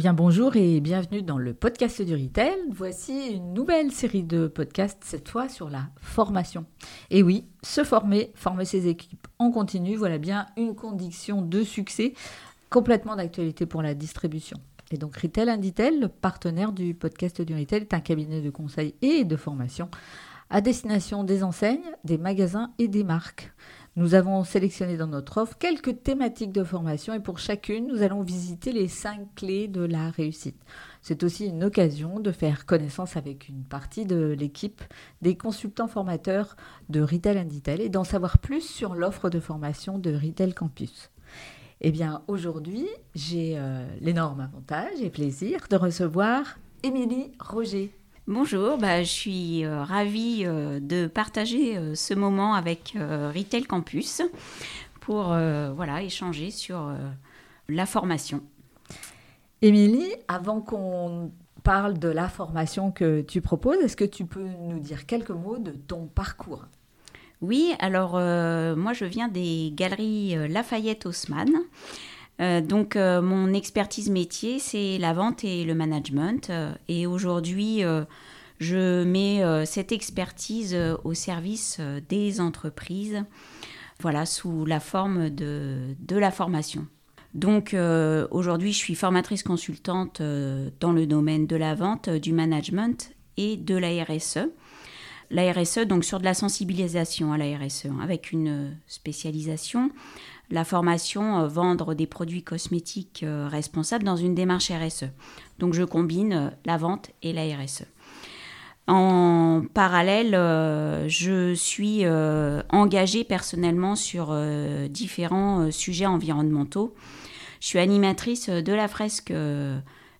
bien bonjour et bienvenue dans le podcast du Retail. Voici une nouvelle série de podcasts, cette fois sur la formation. Et oui, se former, former ses équipes en continu, voilà bien une condition de succès complètement d'actualité pour la distribution. Et donc Retail Inditel, le partenaire du podcast du Retail, est un cabinet de conseil et de formation à destination des enseignes, des magasins et des marques. Nous avons sélectionné dans notre offre quelques thématiques de formation et pour chacune, nous allons visiter les cinq clés de la réussite. C'est aussi une occasion de faire connaissance avec une partie de l'équipe des consultants formateurs de Retail Inditel et d'en savoir plus sur l'offre de formation de Retail Campus. Eh bien, aujourd'hui, j'ai euh, l'énorme avantage et plaisir de recevoir Émilie Roger. Bonjour, bah, je suis euh, ravie euh, de partager euh, ce moment avec Retail Campus pour voilà, échanger sur la formation. Émilie, avant qu'on parle de la formation que tu proposes, est-ce que tu peux nous dire quelques mots de ton parcours? Oui, alors moi je viens des galeries Lafayette Haussmann. Euh, donc euh, mon expertise métier, c'est la vente et le management. Euh, et aujourd'hui, je mets cette expertise au service des entreprises, voilà, sous la forme de, de la formation. Donc aujourd'hui, je suis formatrice consultante dans le domaine de la vente, du management et de la RSE. La RSE, donc sur de la sensibilisation à la RSE, hein, avec une spécialisation la formation euh, vendre des produits cosmétiques euh, responsables dans une démarche RSE. Donc je combine euh, la vente et la RSE. En parallèle, je suis engagée personnellement sur différents sujets environnementaux. Je suis animatrice de la fresque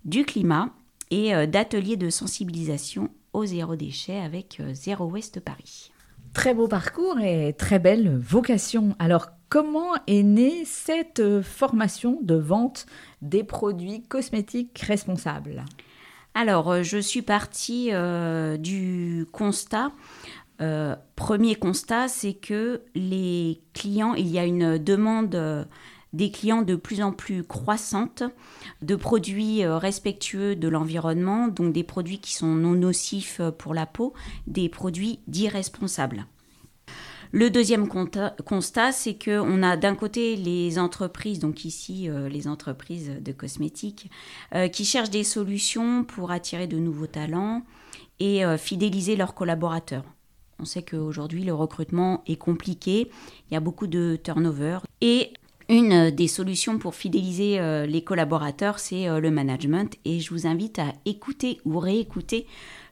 du climat et d'ateliers de sensibilisation au zéro déchet avec Zéro Ouest Paris. Très beau parcours et très belle vocation. Alors Comment est née cette euh, formation de vente des produits cosmétiques responsables? Alors, euh, je suis partie euh, du constat. premier constat, c'est que les clients, il y a une demande des clients de plus en plus croissante de produits respectueux de l'environnement, donc des produits qui sont non nocifs pour la peau, des produits dits responsables. Le deuxième constat, c'est qu'on a d'un côté les entreprises, donc ici euh, les entreprises de cosmétiques, euh, qui cherchent des solutions pour attirer de nouveaux talents et euh, fidéliser leurs collaborateurs. On sait qu'aujourd'hui le recrutement est compliqué, il y a beaucoup de turnover et une des solutions pour fidéliser les collaborateurs, c'est le management et je vous invite à écouter ou réécouter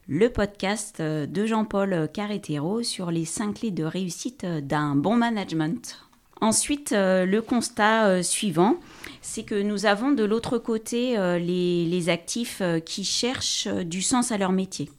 le podcast euh, de Jean-Paul Carretero sur les cinq clés de réussite euh, d'un bon management. Ensuite, euh, le constat suivant, c'est que nous avons de l'autre côté les, actifs qui cherchent du sens à leur métier,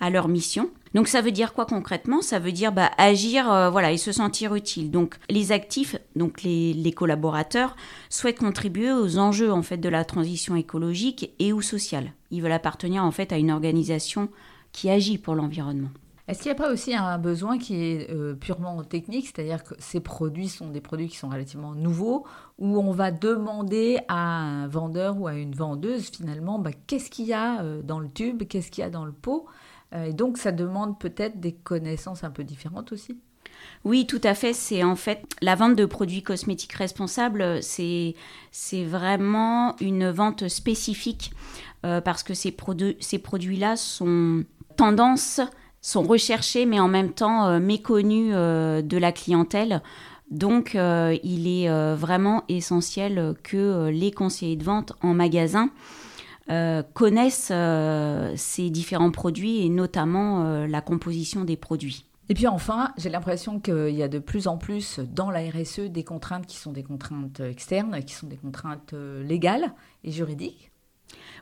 à leur mission. Donc ça veut dire quoi concrètement? Ça veut dire bah, agir voilà, et se sentir utile. Donc les actifs, donc les, collaborateurs, souhaitent contribuer aux enjeux en fait de la transition écologique et ou sociale. Ils veulent appartenir en fait à une organisation qui agit pour l'environnement. Est-ce qu'il n'y a pas aussi un besoin qui est euh, purement technique, c'est-à-dire que ces produits sont des produits qui sont relativement nouveaux, où on va demander à un vendeur ou à une vendeuse finalement bah, qu'est-ce qu'il y a euh, dans le tube, qu'est-ce qu'il y a dans le pot, euh, et donc ça demande peut-être des connaissances un peu différentes aussi. Oui, tout à fait. C'est en fait la vente de produits cosmétiques responsables. C'est c'est vraiment une vente spécifique parce que ces, ces produits-là sont tendances sont recherchées mais en même temps euh, méconnues euh, de la clientèle. Donc euh, il est vraiment essentiel que les conseillers de vente en magasin connaissent ces différents produits et notamment la composition des produits. Et puis enfin, j'ai l'impression qu'il y a de plus en plus dans la RSE des contraintes qui sont des contraintes externes, qui sont des contraintes légales et juridiques.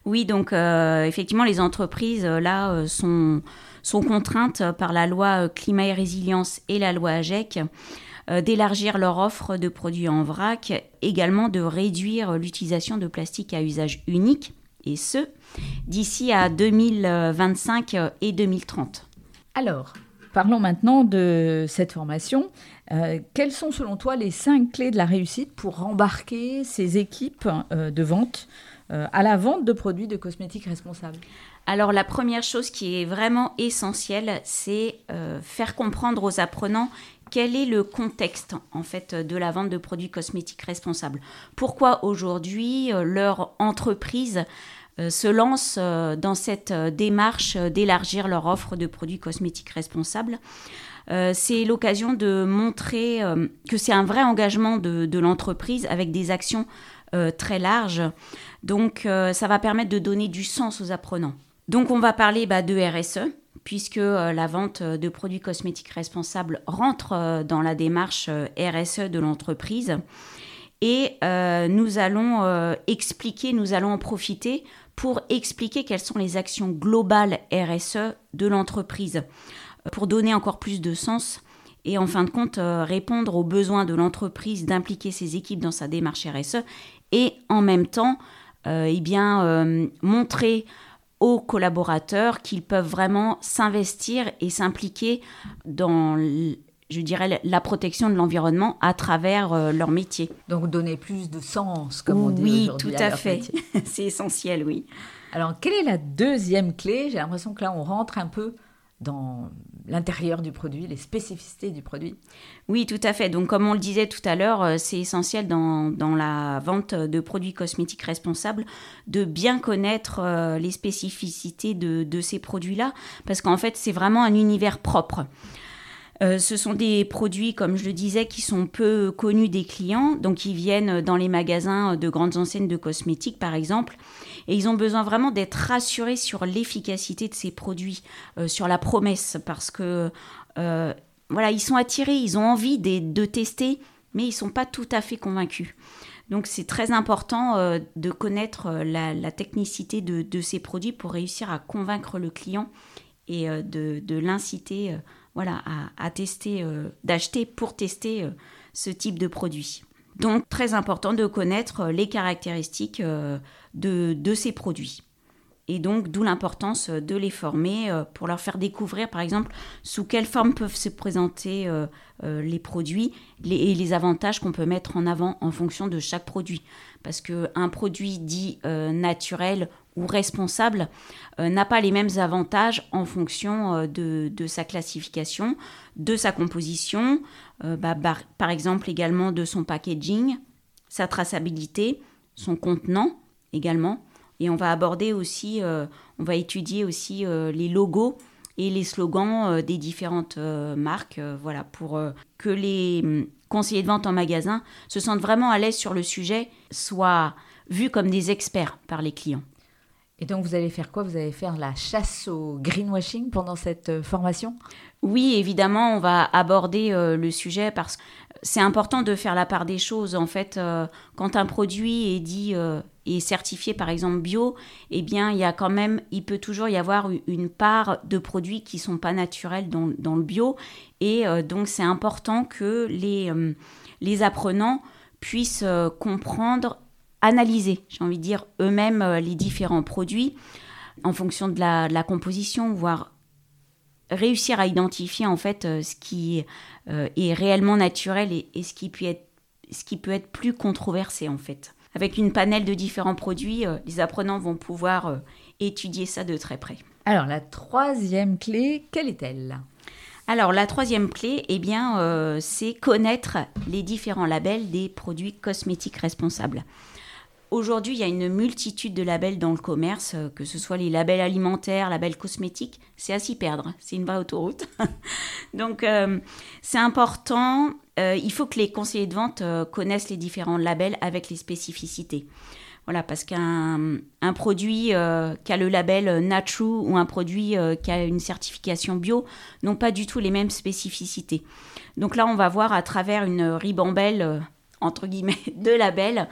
Oui, donc euh, effectivement, les entreprises euh, là euh, sont, sont contraintes par la loi climat et résilience et la loi AGEC d'élargir leur offre de produits en vrac, également de réduire l'utilisation de plastique à usage unique, et ce, d'ici à 2025 et 2030. Alors, parlons maintenant de cette formation. quelles sont selon toi les cinq clés de la réussite pour embarquer ces équipes de vente à la vente de produits de cosmétiques responsables? Alors la première chose qui est vraiment essentielle, c'est faire comprendre aux apprenants quel est le contexte en fait de la vente de produits cosmétiques responsables? Pourquoi aujourd'hui euh, leur entreprise euh, se lance euh, dans cette démarche d'élargir leur offre de produits cosmétiques responsables? C'est l'occasion de montrer que c'est un vrai engagement de, l'entreprise avec des actions très larges. Donc ça va permettre de donner du sens aux apprenants. Donc on va parler bah, de RSE, puisque euh, la vente de produits cosmétiques responsables rentre euh, dans la démarche euh, RSE de l'entreprise. Et nous allons expliquer, nous allons en profiter pour expliquer quelles sont les actions globales RSE de l'entreprise, pour donner encore plus de sens et en fin de compte répondre aux besoins de l'entreprise d'impliquer ses équipes dans sa démarche RSE et en même temps eh bien, montrer aux collaborateurs qu'ils peuvent vraiment s'investir et s'impliquer dans je dirais, la protection de l'environnement à travers euh, leur métier. Donc donner plus de sens, comme on dit Oui, tout à, fait. C'est essentiel, oui. Alors, quelle est la deuxième clé? J'ai l'impression que là, on rentre un peu dans l'intérieur du produit, les spécificités du produit. Oui, tout à fait. Donc, comme on le disait tout à l'heure, euh, c'est essentiel dans, dans, la vente de produits cosmétiques responsables de bien connaître euh, les spécificités de, de ces produits-là, parce qu'en fait, c'est vraiment un univers propre. Euh, ce sont des produits, comme je le disais, qui sont peu connus des clients, donc ils viennent dans les magasins de grandes enseignes de cosmétiques, par exemple, et ils ont besoin vraiment d'être rassurés sur l'efficacité de ces produits, euh, sur la promesse, parce que euh, voilà, ils sont attirés, ils ont envie de, tester, mais ils sont pas tout à fait convaincus. Donc c'est très important de connaître la, technicité de, ces produits pour réussir à convaincre le client et de l'inciter voilà, à, tester, euh, d'acheter pour tester euh, ce type de produit. Donc très important de connaître euh, les caractéristiques de, ces produits. Et donc d'où l'importance de les former pour leur faire découvrir par exemple sous quelle forme peuvent se présenter les produits et les avantages qu'on peut mettre en avant en fonction de chaque produit. Parce qu'un produit dit naturel ou responsable euh, n'a pas les mêmes avantages en fonction euh, de, sa classification, de sa composition, euh, bah, par exemple également de son packaging, sa traçabilité, son contenant également. Et on va aborder aussi, on va étudier aussi les logos et les slogans des différentes marques, voilà, pour que les hum, conseillers de vente en magasin se sentent vraiment à l'aise sur le sujet, soient vus comme des experts par les clients. Et donc, vous allez faire quoi? Vous allez faire la chasse au greenwashing pendant cette euh, formation? Oui, évidemment, on va aborder euh, le sujet parce que c'est important de faire la part des choses. En fait, euh, quand un produit est dit est certifié, par exemple bio, eh bien, il y a quand même, il peut toujours y avoir une part de produits qui sont pas naturels dans, dans le bio. Et donc, c'est important que les, les apprenants puissent comprendre analyser, j'ai envie de dire, eux-mêmes euh, les différents produits en fonction de la, composition, voire réussir à identifier en fait euh, ce qui euh, est réellement naturel et, ce, qui peut être, ce qui peut être plus controversé en fait. Avec une panel de différents produits, les apprenants vont pouvoir étudier ça de très près. Alors la troisième clé, quelle est-elle? Alors la troisième clé, eh bien, c'est connaître les différents labels des produits cosmétiques responsables. Aujourd'hui, il y a une multitude de labels dans le commerce, euh, que ce soit les labels alimentaires, labels cosmétiques, c'est à s'y perdre, c'est une vraie autoroute. Donc euh, c'est important, euh, il faut que les conseillers de vente connaissent les différents labels avec les spécificités. Voilà, parce qu'un un produit qui a le label Natru ou un produit qui a une certification bio n'ont pas du tout les mêmes spécificités. Donc là, on va voir à travers une ribambelle, entre guillemets, de labels,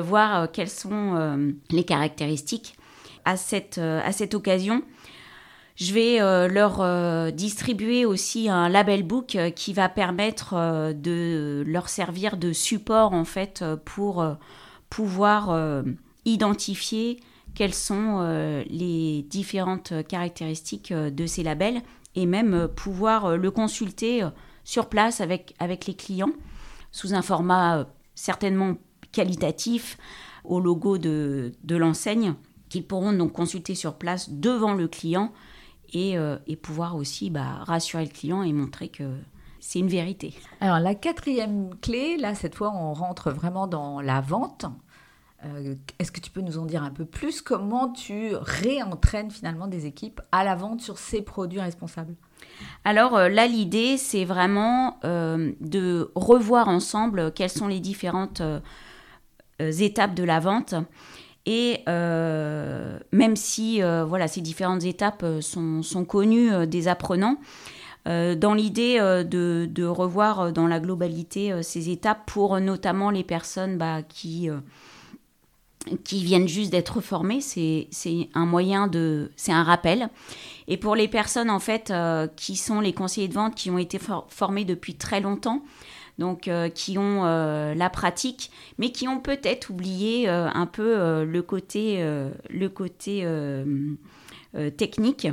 voir euh, quelles sont euh, les caractéristiques. À cette, à cette occasion, je vais leur distribuer aussi un label book qui va permettre de leur servir de support en fait pour pouvoir identifier quelles sont les différentes caractéristiques de ces labels et même pouvoir le consulter sur place avec, avec les clients sous un format certainement qualitatif au logo de, de l'enseigne qu'ils pourront donc consulter sur place devant le client et, et pouvoir aussi bah, rassurer le client et montrer que c'est une vérité. Alors la quatrième clé, là cette fois on rentre vraiment dans la vente. Euh, est-ce que tu peux nous en dire un peu plus? Comment tu réentraînes finalement des équipes à la vente sur ces produits responsables? Alors euh, là, l'idée, c'est vraiment euh, de revoir ensemble quelles sont les différentes étapes de la vente. Et même si voilà, ces différentes étapes sont, sont connues des apprenants, euh, dans l'idée euh, de, revoir euh, dans la globalité ces étapes pour notamment les personnes bah, qui, qui viennent juste d'être formées. C'est un moyen de... C'est un rappel. Et pour les personnes en fait qui sont les conseillers de vente qui ont été formés depuis très longtemps, donc qui ont la pratique, mais qui ont peut-être oublié un peu le côté, le côté technique.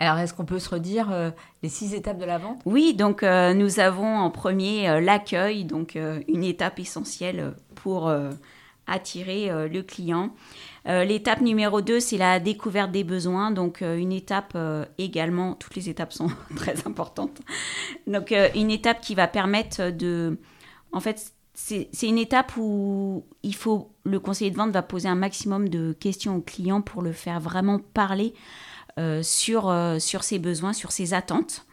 Alors, est-ce qu'on peut se redire euh, les six étapes de la vente? Oui, donc euh, nous avons en premier euh, l'accueil, donc une étape essentielle pour attirer le client. L'étape numéro 2, c'est la découverte des besoins, donc une étape également, toutes les étapes sont très importantes. Donc une étape qui va permettre de... En fait, c'est une étape où il faut, le conseiller de vente va poser un maximum de questions au client pour le faire vraiment parler euh, sur, euh, sur ses besoins, sur ses attentes.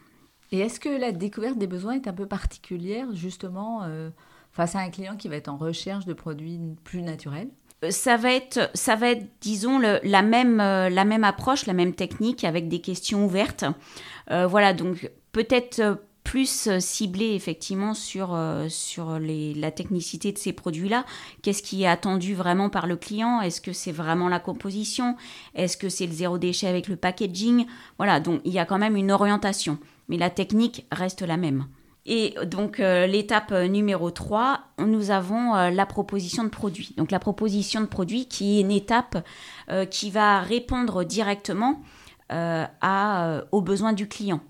Et est-ce que la découverte des besoins est un peu particulière justement euh, face à un client qui va être en recherche de produits plus naturels ça va être, ça va être disons, la, même, la même approche, la même technique avec des questions ouvertes. voilà, donc peut-être plus euh, ciblé effectivement sur, euh, sur les, la technicité de ces produits-là. Qu'est-ce qui est attendu vraiment par le client? Est-ce que c'est vraiment la composition? Est-ce que c'est le zéro déchet avec le packaging? Voilà, donc il y a quand même une orientation, mais la technique reste la même. Et donc euh, l'étape numéro 3, nous avons la proposition de produit. Donc la proposition de produit qui est une étape qui va répondre directement aux besoins du client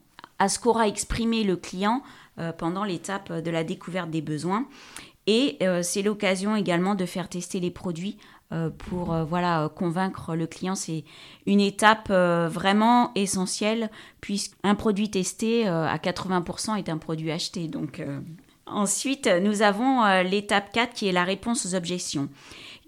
à ce qu'aura exprimé le client euh, pendant l'étape de la découverte des besoins. Et euh, c'est l'occasion également de faire tester les produits euh, pour voilà convaincre le client. C'est une étape vraiment essentielle puisqu'un produit testé à 80% est un produit acheté. Donc ensuite, nous avons l'étape 4 qui est la réponse aux objections,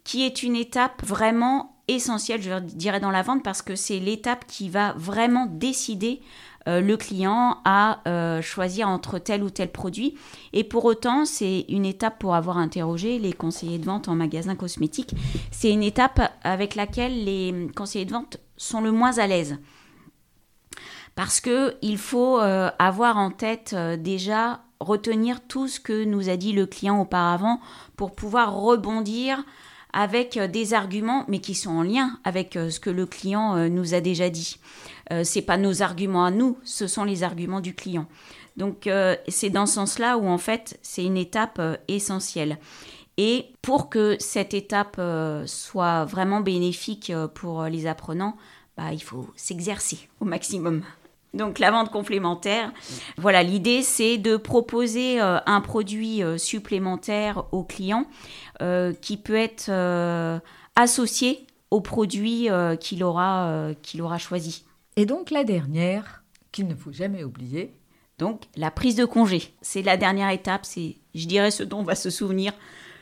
qui est une étape vraiment essentielle, je dirais, dans la vente parce que c'est l'étape qui va vraiment décider euh, le client à euh, choisir entre tel ou tel produit. Et pour autant, c'est une étape pour avoir interrogé les conseillers de vente en magasin cosmétique. C'est une étape avec laquelle les conseillers de vente sont le moins à l'aise. Parce qu'il faut euh, avoir en tête déjà, retenir tout ce que nous a dit le client auparavant pour pouvoir rebondir avec des arguments, mais qui sont en lien avec ce que le client nous a déjà dit. Euh, c'est pas nos arguments à nous, ce sont les arguments du client. Donc euh, c'est dans ce sens-là où en fait c'est une étape euh, essentielle. Et pour que cette étape soit vraiment bénéfique pour les apprenants, bah, il faut s'exercer au maximum. Donc la vente complémentaire, voilà, l'idée c'est de proposer un produit supplémentaire au client qui peut être associé au produit qu'il aura, qu'il aura choisi. Et donc la dernière, qu'il ne faut jamais oublier. Donc la prise de congé, c'est la dernière étape, c'est, je dirais, ce dont va se souvenir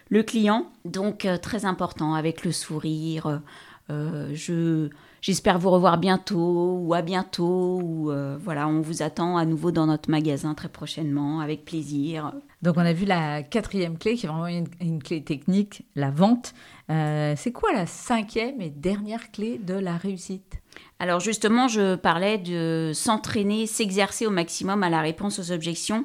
le client. Donc euh, très important, avec le sourire. Euh, je, j'espère vous revoir bientôt ou à bientôt. Ou euh, voilà, on vous attend à nouveau dans notre magasin très prochainement, avec plaisir. Donc on a vu la quatrième clé qui est vraiment une, clé technique, la vente. c'est quoi la cinquième et dernière clé de la réussite? Alors justement, je parlais de s'entraîner, s'exercer au maximum à la réponse aux objections.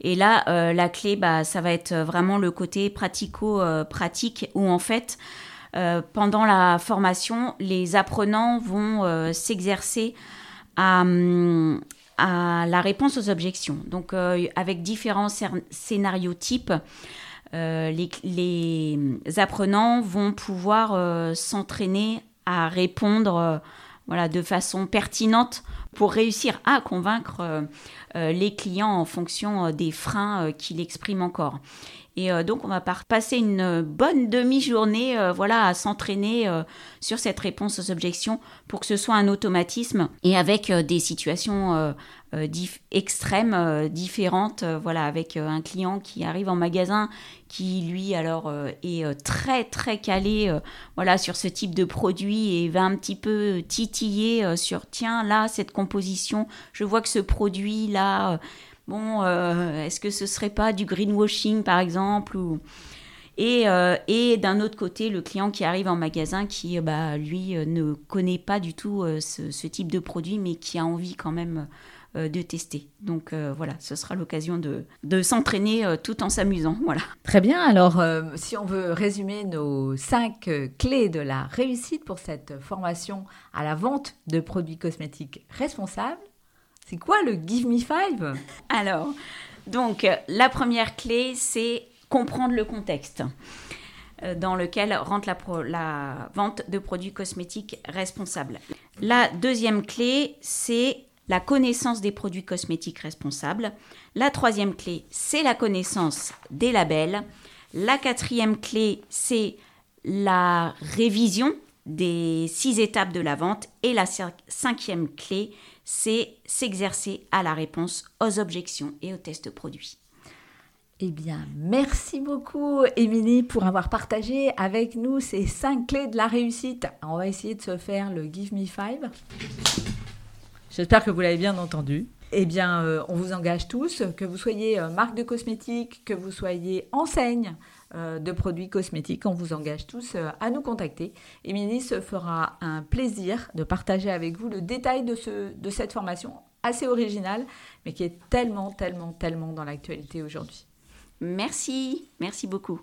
Et là, euh, la clé, bah, ça va être vraiment le côté pratico-pratique où en fait, euh, pendant la formation, les apprenants vont euh, s'exercer à, la réponse aux objections. Donc avec différents scénarios types. les, apprenants vont pouvoir s'entraîner à répondre voilà, de façon pertinente pour réussir à convaincre les clients en fonction des freins qu'il exprime encore. Et euh, donc, on va passer une bonne demi-journée euh, voilà, à s'entraîner euh, sur cette réponse aux objections pour que ce soit un automatisme et avec des situations extrêmes, différentes. voilà, avec un client qui arrive en magasin qui, lui, alors, est très, très calé voilà, sur ce type de produit et va un petit peu titiller sur tiens, là, cette composition, je vois que ce produit-là bon, euh, est-ce que ce serait pas du greenwashing par exemple euh, et d'un autre côté, le client qui arrive en magasin qui, bah, lui, euh, ne connaît pas du tout ce, type de produit, mais qui a envie quand même de tester. Donc voilà, ce sera l'occasion de, de s'entraîner tout en s'amusant. Voilà. Très bien, alors si on veut résumer nos cinq clés de la réussite pour cette formation à la vente de produits cosmétiques responsables, c'est quoi le Give Me Five? Alors, donc, la première clé, c'est comprendre le contexte euh, dans lequel rentre la, vente de produits cosmétiques responsables. La deuxième clé, c'est la connaissance des produits cosmétiques responsables. La troisième clé, c'est la connaissance des labels. La quatrième clé, c'est la révision des six étapes de la vente. Et la cinquième clé, c'est s'exercer à la réponse aux objections et aux tests produits. Eh bien, merci beaucoup, Émilie, pour avoir partagé avec nous ces cinq clés de la réussite. On va essayer de se faire le Give Me Five. J'espère que vous l'avez bien entendu. Eh bien, euh, on vous engage tous, que vous soyez euh, marque de cosmétiques, que vous soyez enseigne, euh, de produits cosmétiques. On vous engage tous à nous contacter. Émilie se fera un plaisir de partager avec vous le détail de, ce, de cette formation assez originale, mais qui est tellement, tellement, tellement dans l'actualité aujourd'hui. Merci, merci beaucoup.